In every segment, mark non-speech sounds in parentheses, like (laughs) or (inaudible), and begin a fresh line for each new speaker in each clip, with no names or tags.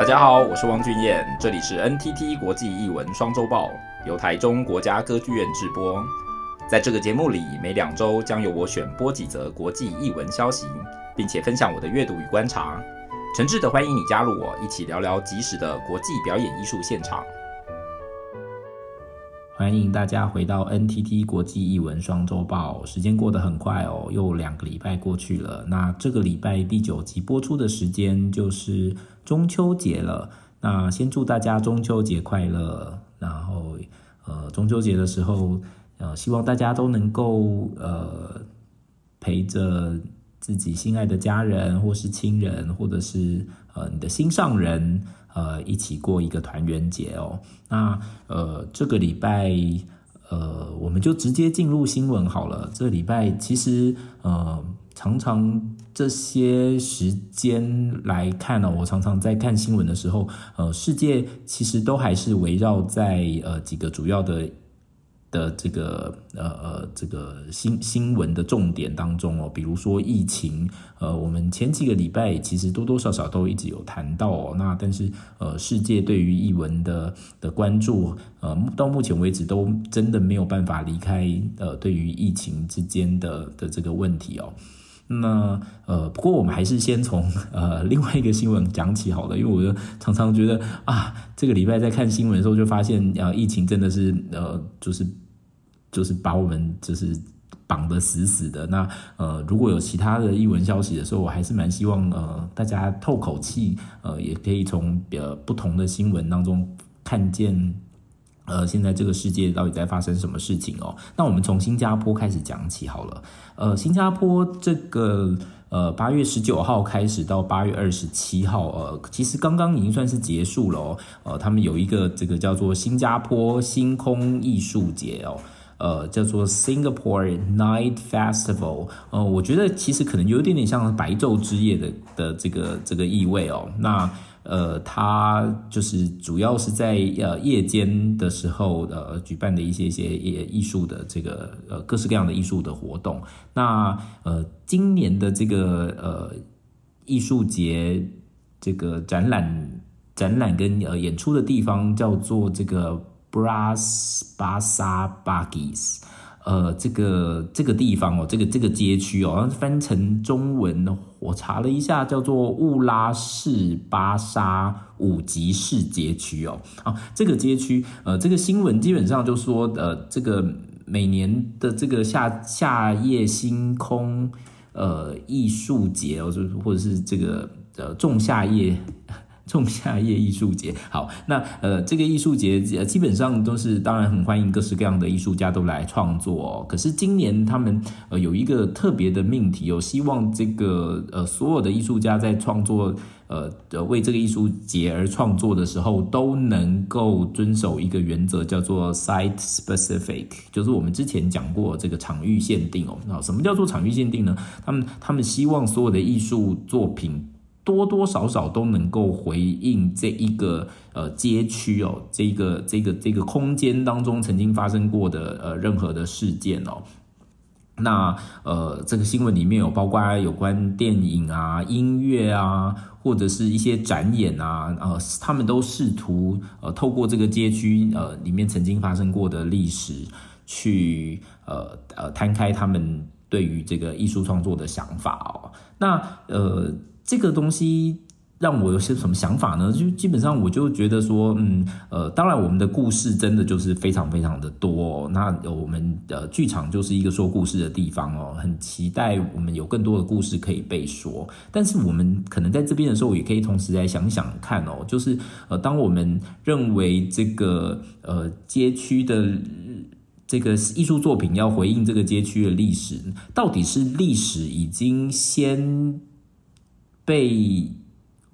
大家好，我是汪俊彦，这里是 NTT 国际艺文双周报，由台中国家歌剧院制播。在这个节目里，每两周将由我选播几则国际艺文消息，并且分享我的阅读与观察。诚挚的欢迎你加入我，一起聊聊即时的国际表演艺术现场。欢迎大家回到 NTT 国际艺文双周报。时间过得很快哦，又两个礼拜过去了。那这个礼拜第九集播出的时间就是中秋节了。那先祝大家中秋节快乐。然后，呃，中秋节的时候，呃，希望大家都能够呃陪着自己心爱的家人，或是亲人，或者是呃你的心上人。呃，一起过一个团圆节哦。那呃，这个礼拜呃，我们就直接进入新闻好了。这礼拜其实呃，常常这些时间来看呢，我常常在看新闻的时候，呃，世界其实都还是围绕在呃几个主要的。的这个呃呃这个新新闻的重点当中哦，比如说疫情，呃，我们前几个礼拜其实多多少少都一直有谈到哦，那但是呃，世界对于艺文的的关注，呃，到目前为止都真的没有办法离开呃，对于疫情之间的的这个问题哦。那呃，不过我们还是先从 (laughs) 呃另外一个新闻讲起好了，因为我就常常觉得啊，这个礼拜在看新闻的时候就发现，呃，疫情真的是呃，就是就是把我们就是绑得死死的。那呃，如果有其他的艺文消息的时候，我还是蛮希望呃大家透口气，呃，也可以从呃不同的新闻当中看见。呃，现在这个世界到底在发生什么事情哦？那我们从新加坡开始讲起好了。呃，新加坡这个呃八月十九号开始到八月二十七号，呃，其实刚刚已经算是结束了哦。呃，他们有一个这个叫做新加坡星空艺术节哦，呃，叫做 Singapore Night Festival。呃，我觉得其实可能有一点点像白昼之夜的的这个这个意味哦。那呃，它就是主要是在呃夜间的时候呃举办的一些些艺艺术的这个呃各式各样的艺术的活动。那呃今年的这个呃艺术节这个展览展览跟呃演出的地方叫做这个 Bras Basa Buggies。呃，这个这个地方哦，这个这个街区哦，翻成中文，我查了一下，叫做乌拉市巴沙五级市街区哦。啊，这个街区，呃，这个新闻基本上就说，呃，这个每年的这个夏夏夜星空，呃，艺术节哦，就是或者是这个呃仲夏夜。仲夏夜艺术节，好，那呃，这个艺术节基本上都是当然很欢迎各式各样的艺术家都来创作哦。可是今年他们呃有一个特别的命题，有希望这个呃所有的艺术家在创作呃呃为这个艺术节而创作的时候，都能够遵守一个原则，叫做 site specific，就是我们之前讲过这个场域限定哦。那什么叫做场域限定呢？他们他们希望所有的艺术作品。多多少少都能够回应这一个呃街区哦，这个这个这个空间当中曾经发生过的呃任何的事件哦。那呃这个新闻里面有包括有关电影啊、音乐啊，或者是一些展演啊，呃他们都试图呃透过这个街区呃里面曾经发生过的历史去呃呃摊开他们对于这个艺术创作的想法哦。那呃。这个东西让我有些什么想法呢？就基本上我就觉得说，嗯，呃，当然我们的故事真的就是非常非常的多哦。那我们的剧场就是一个说故事的地方哦，很期待我们有更多的故事可以被说。但是我们可能在这边的时候，也可以同时来想想看哦，就是呃，当我们认为这个呃街区的这个艺术作品要回应这个街区的历史，到底是历史已经先被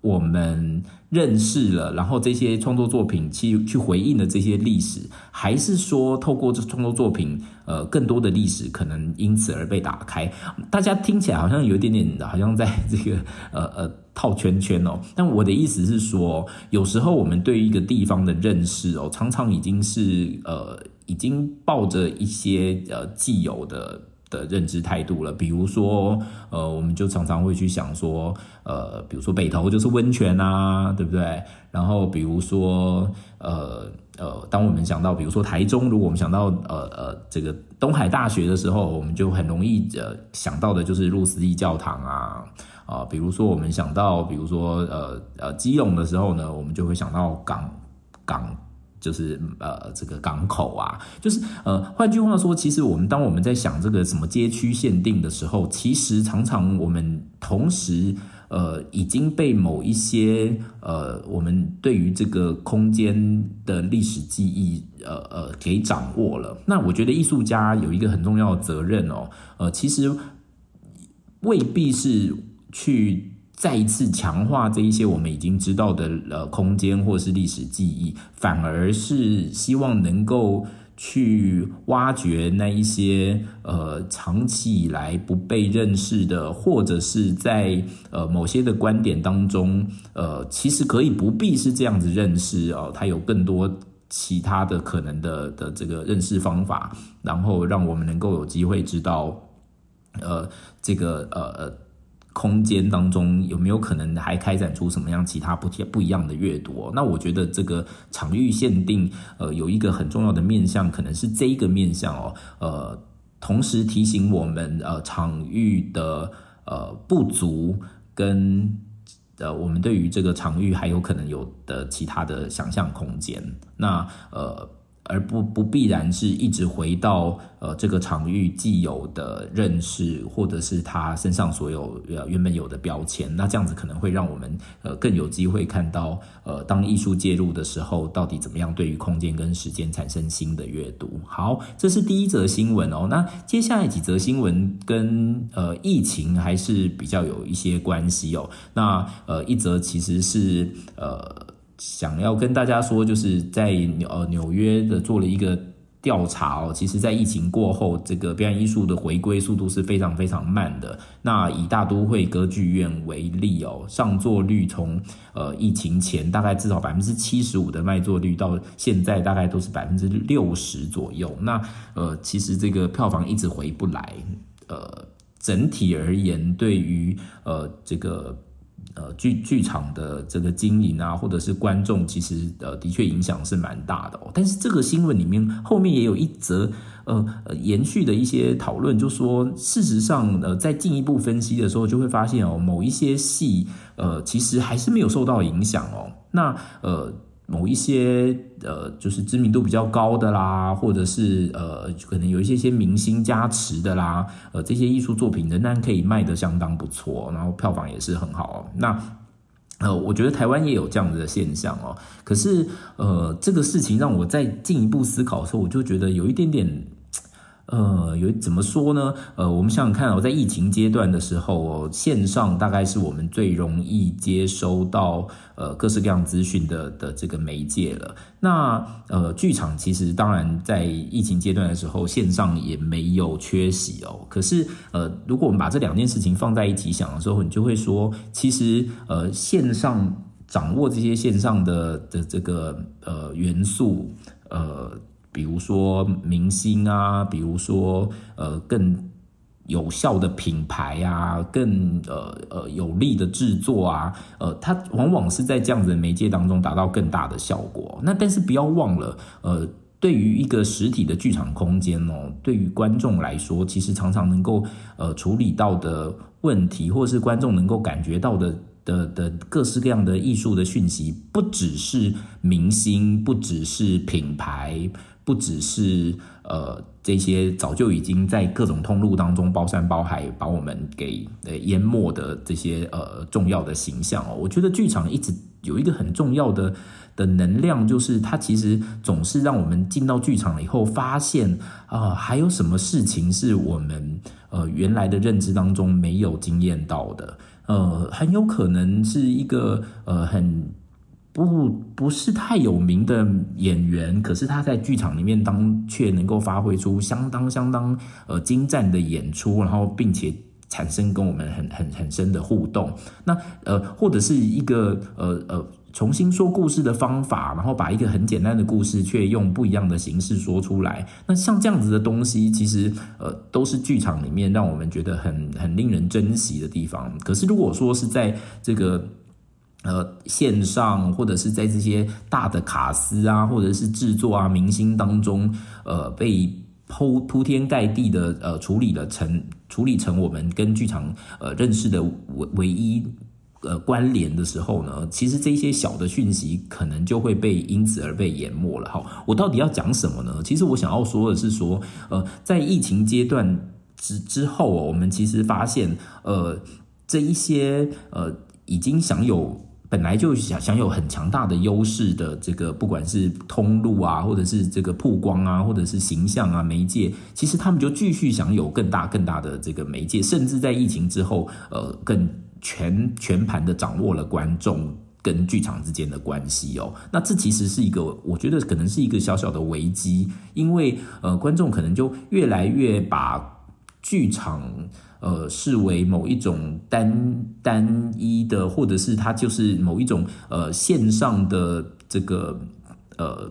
我们认识了，然后这些创作作品去去回应的这些历史，还是说透过这创作作品，呃，更多的历史可能因此而被打开？大家听起来好像有一点点，好像在这个呃呃套圈圈哦。但我的意思是说，有时候我们对于一个地方的认识哦，常常已经是呃已经抱着一些呃既有的。的认知态度了。比如说，呃，我们就常常会去想说，呃，比如说北投就是温泉啊，对不对？然后比如说，呃呃，当我们想到，比如说台中，如果我们想到呃呃这个东海大学的时候，我们就很容易呃想到的就是路思义教堂啊。啊、呃，比如说我们想到，比如说呃呃基隆的时候呢，我们就会想到港港，就是呃这个港口啊，就是呃换句话说，其实我们当我们在想这个什么街区限定的时候，其实常常我们同时呃已经被某一些呃我们对于这个空间的历史记忆呃呃给掌握了。那我觉得艺术家有一个很重要的责任哦，呃其实未必是。去再一次强化这一些我们已经知道的呃空间或是历史记忆，反而是希望能够去挖掘那一些呃长期以来不被认识的，或者是在呃某些的观点当中，呃其实可以不必是这样子认识哦，它有更多其他的可能的的这个认识方法，然后让我们能够有机会知道呃这个呃呃。空间当中有没有可能还开展出什么样其他不不一样的阅读？那我觉得这个场域限定，呃，有一个很重要的面向，可能是这一个面向哦，呃，同时提醒我们，呃，场域的呃不足跟呃我们对于这个场域还有可能有的其他的想象空间。那呃。而不不必然是一直回到呃这个场域既有的认识，或者是他身上所有呃原本有的标签，那这样子可能会让我们呃更有机会看到呃当艺术介入的时候，到底怎么样对于空间跟时间产生新的阅读。好，这是第一则新闻哦。那接下来几则新闻跟呃疫情还是比较有一些关系哦。那呃一则其实是呃。想要跟大家说，就是在呃纽约的做了一个调查哦，其实，在疫情过后，这个表演艺术的回归速度是非常非常慢的。那以大都会歌剧院为例哦，上座率从呃疫情前大概至少百分之七十五的卖座率，到现在大概都是百分之六十左右。那呃，其实这个票房一直回不来。呃，整体而言，对于呃这个。呃，剧剧场的这个经营啊，或者是观众，其实呃的确影响是蛮大的哦。但是这个新闻里面后面也有一则呃呃延续的一些讨论，就说事实上呃在进一步分析的时候，就会发现哦，某一些戏呃其实还是没有受到影响哦。那呃。某一些呃，就是知名度比较高的啦，或者是呃，可能有一些些明星加持的啦，呃，这些艺术作品仍然可以卖得相当不错，然后票房也是很好。那呃，我觉得台湾也有这样子的现象哦。可是呃，这个事情让我再进一步思考的时候，我就觉得有一点点。呃，有怎么说呢？呃，我们想想看，我在疫情阶段的时候，线上大概是我们最容易接收到呃各式各样资讯的的这个媒介了。那呃，剧场其实当然在疫情阶段的时候，线上也没有缺席哦。可是呃，如果我们把这两件事情放在一起想的时候，你就会说，其实呃，线上掌握这些线上的的这个呃元素，呃。比如说明星啊，比如说呃更有效的品牌啊，更呃呃有力的制作啊，呃，它往往是在这样子的媒介当中达到更大的效果。那但是不要忘了，呃，对于一个实体的剧场空间哦，对于观众来说，其实常常能够呃处理到的问题，或是观众能够感觉到的。的的各式各样的艺术的讯息，不只是明星，不只是品牌，不只是呃这些早就已经在各种通路当中包山包海把我们给呃淹没的这些呃重要的形象哦。我觉得剧场一直有一个很重要的的能量，就是它其实总是让我们进到剧场了以后，发现啊、呃、还有什么事情是我们呃原来的认知当中没有经验到的。呃，很有可能是一个呃很不不是太有名的演员，可是他在剧场里面当却能够发挥出相当相当呃精湛的演出，然后并且产生跟我们很很很深的互动。那呃，或者是一个呃呃重新说故事的方法，然后把一个很简单的故事，却用不一样的形式说出来。那像这样子的东西，其实呃都是剧场里面让我们觉得很很令人珍惜的地方。可是如果说是在这个呃线上，或者是在这些大的卡司啊，或者是制作啊明星当中，呃被铺铺天盖地的呃处理了成处理成我们跟剧场呃认识的唯唯一。呃，关联的时候呢，其实这些小的讯息可能就会被因此而被淹没了。好，我到底要讲什么呢？其实我想要说的是说，呃，在疫情阶段之之后，我们其实发现，呃，这一些呃已经享有本来就享享有很强大的优势的这个，不管是通路啊，或者是这个曝光啊，或者是形象啊媒介，其实他们就继续享有更大更大的这个媒介，甚至在疫情之后，呃，更。全全盘的掌握了观众跟剧场之间的关系哦，那这其实是一个，我觉得可能是一个小小的危机，因为呃，观众可能就越来越把剧场呃视为某一种单单一的，或者是它就是某一种呃线上的这个呃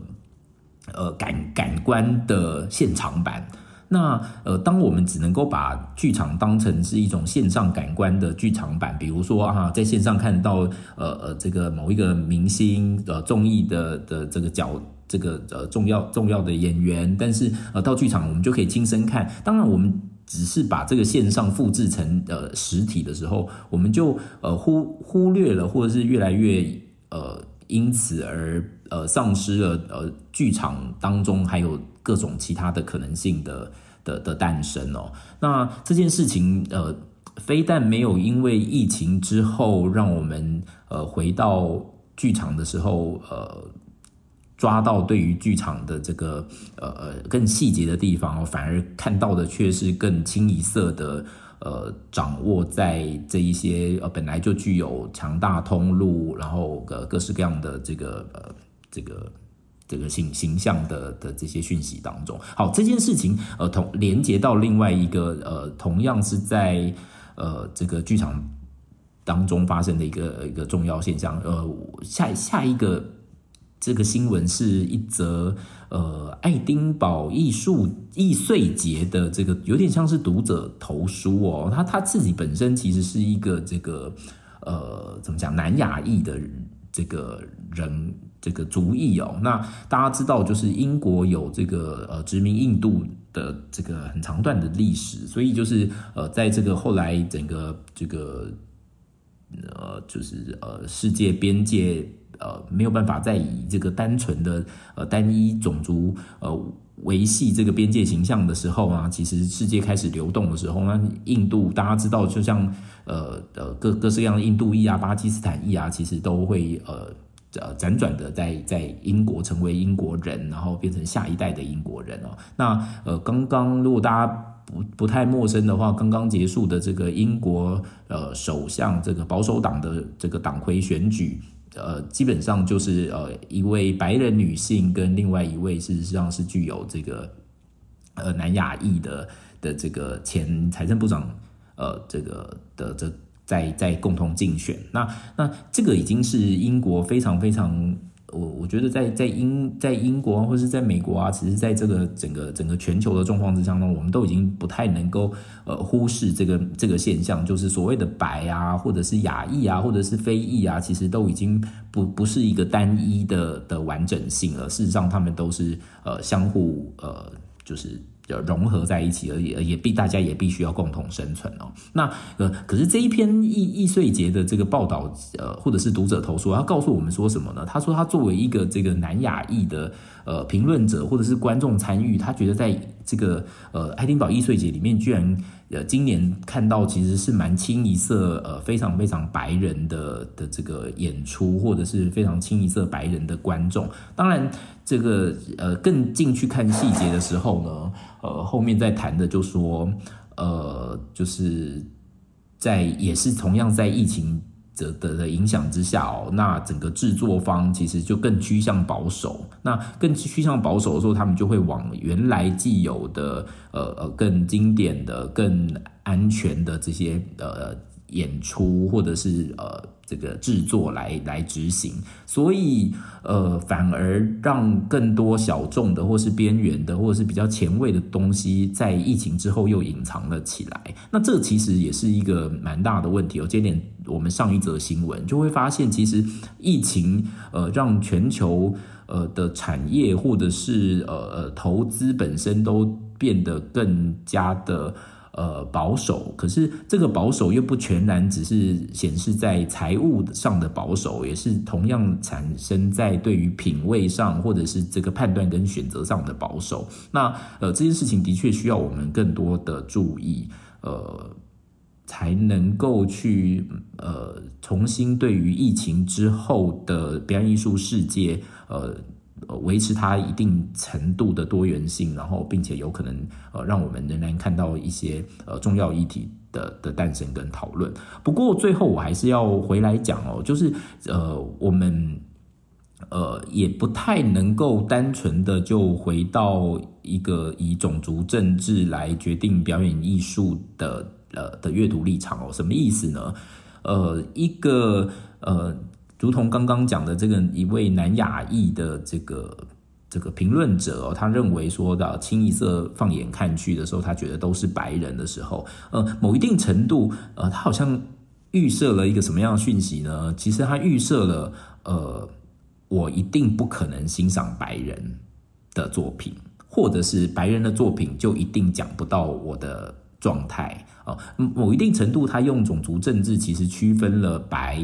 呃感感官的现场版。那呃，当我们只能够把剧场当成是一种线上感官的剧场版，比如说啊，在线上看到呃呃这个某一个明星呃综艺的的这个角这个呃重要重要的演员，但是呃到剧场我们就可以亲身看。当然，我们只是把这个线上复制成呃实体的时候，我们就呃忽忽略了，或者是越来越呃因此而呃丧失了呃剧场当中还有各种其他的可能性的。的的诞生哦，那这件事情呃，非但没有因为疫情之后让我们呃回到剧场的时候呃抓到对于剧场的这个呃呃更细节的地方，反而看到的却是更清一色的呃掌握在这一些呃本来就具有强大通路，然后呃各式各样的这个呃这个。这个形形象的的这些讯息当中，好，这件事情呃同连接到另外一个呃同样是在呃这个剧场当中发生的一个一个重要现象，呃下下一个这个新闻是一则呃爱丁堡艺术易碎节的这个有点像是读者投书哦，他他自己本身其实是一个这个呃怎么讲南亚裔的这个人。这个族裔哦，那大家知道，就是英国有这个呃殖民印度的这个很长段的历史，所以就是呃，在这个后来整个这个呃，就是呃世界边界呃没有办法再以这个单纯的呃单一种族呃维系这个边界形象的时候啊，其实世界开始流动的时候，那印度大家知道，就像呃呃各各式各样的印度裔啊、巴基斯坦裔啊，其实都会呃。呃，辗转的在在英国成为英国人，然后变成下一代的英国人哦。那呃，刚刚如果大家不不太陌生的话，刚刚结束的这个英国呃首相这个保守党的这个党魁选举，呃，基本上就是呃一位白人女性跟另外一位事实上是具有这个呃南亚裔的的这个前财政部长呃这个的这。在在共同竞选，那那这个已经是英国非常非常，我我觉得在在英在英国或是在美国啊，其实在这个整个整个全球的状况之下呢，我们都已经不太能够呃忽视这个这个现象，就是所谓的白啊，或者是亚裔啊，或者是非裔啊，其实都已经不不是一个单一的的完整性了。事实上，他们都是呃相互呃就是。呃融合在一起而已，也必大家也必须要共同生存哦。那呃，可是这一篇易易碎节的这个报道，呃，或者是读者投诉，他告诉我们说什么呢？他说他作为一个这个南亚裔的呃评论者或者是观众参与，他觉得在这个呃爱丁堡易碎节里面，居然呃今年看到其实是蛮清一色呃非常非常白人的的这个演出，或者是非常清一色白人的观众。当然。这个呃，更进去看细节的时候呢，呃，后面在谈的就说，呃，就是在也是同样在疫情的的的影响之下哦，那整个制作方其实就更趋向保守。那更趋向保守的时候，他们就会往原来既有的呃呃更经典的、更安全的这些呃。演出或者是呃这个制作来来执行，所以呃反而让更多小众的或是边缘的或者是比较前卫的东西在疫情之后又隐藏了起来。那这其实也是一个蛮大的问题哦。接点我们上一则新闻就会发现，其实疫情呃让全球呃的产业或者是呃呃投资本身都变得更加的。呃，保守，可是这个保守又不全然只是显示在财务上的保守，也是同样产生在对于品味上或者是这个判断跟选择上的保守。那呃，这件事情的确需要我们更多的注意，呃，才能够去呃重新对于疫情之后的表演艺术世界呃。呃，维持它一定程度的多元性，然后并且有可能呃，让我们仍然看到一些呃重要议题的的诞生跟讨论。不过最后我还是要回来讲哦，就是呃，我们呃也不太能够单纯的就回到一个以种族政治来决定表演艺术的呃的阅读立场哦。什么意思呢？呃，一个呃。如同刚刚讲的这个一位南亚裔的这个这个评论者哦，他认为说的清一色放眼看去的时候，他觉得都是白人的时候，呃，某一定程度，呃，他好像预设了一个什么样的讯息呢？其实他预设了，呃，我一定不可能欣赏白人的作品，或者是白人的作品就一定讲不到我的状态哦。某一定程度，他用种族政治其实区分了白。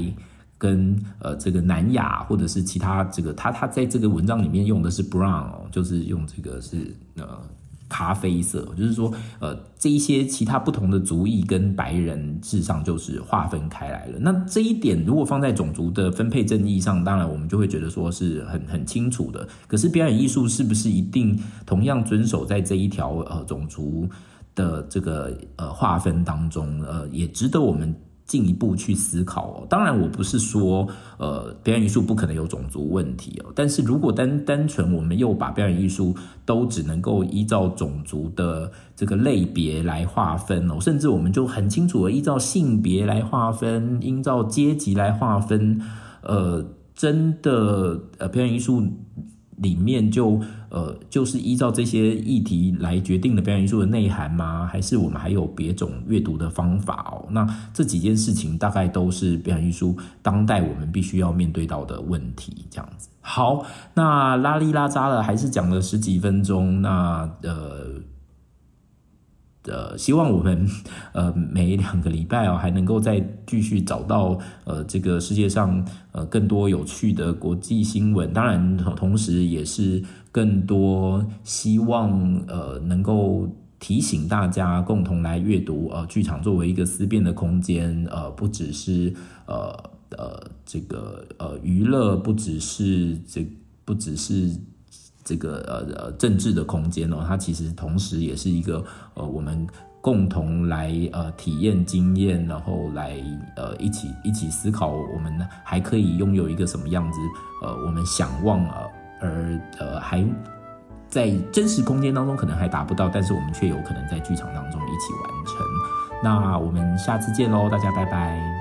跟呃这个南亚或者是其他这个他他在这个文章里面用的是 brown，就是用这个是呃咖啡色，就是说呃这一些其他不同的族裔跟白人事实上就是划分开来了。那这一点如果放在种族的分配正义上，当然我们就会觉得说是很很清楚的。可是表演艺术是不是一定同样遵守在这一条呃种族的这个呃划分当中？呃，也值得我们。进一步去思考哦，当然我不是说，呃，表演艺术不可能有种族问题哦，但是如果单单纯我们又把表演艺术都只能够依照种族的这个类别来划分哦，甚至我们就很清楚的依照性别来划分，依照阶级来划分，呃，真的呃，表演艺术。里面就呃，就是依照这些议题来决定的表演艺术的内涵吗？还是我们还有别种阅读的方法哦？那这几件事情大概都是表演艺术当代我们必须要面对到的问题。这样子，好，那拉里拉扎了，还是讲了十几分钟。那呃。呃，希望我们呃每两个礼拜哦，还能够再继续找到呃这个世界上呃更多有趣的国际新闻。当然，同时也是更多希望呃能够提醒大家共同来阅读。呃，剧场作为一个思辨的空间，呃，不只是呃呃这个呃娱乐，不只是这不只是。这个呃呃政治的空间哦，它其实同时也是一个呃我们共同来呃体验经验，然后来呃一起一起思考，我们还可以拥有一个什么样子呃我们想望呃而呃还在真实空间当中可能还达不到，但是我们却有可能在剧场当中一起完成。那我们下次见喽，大家拜拜。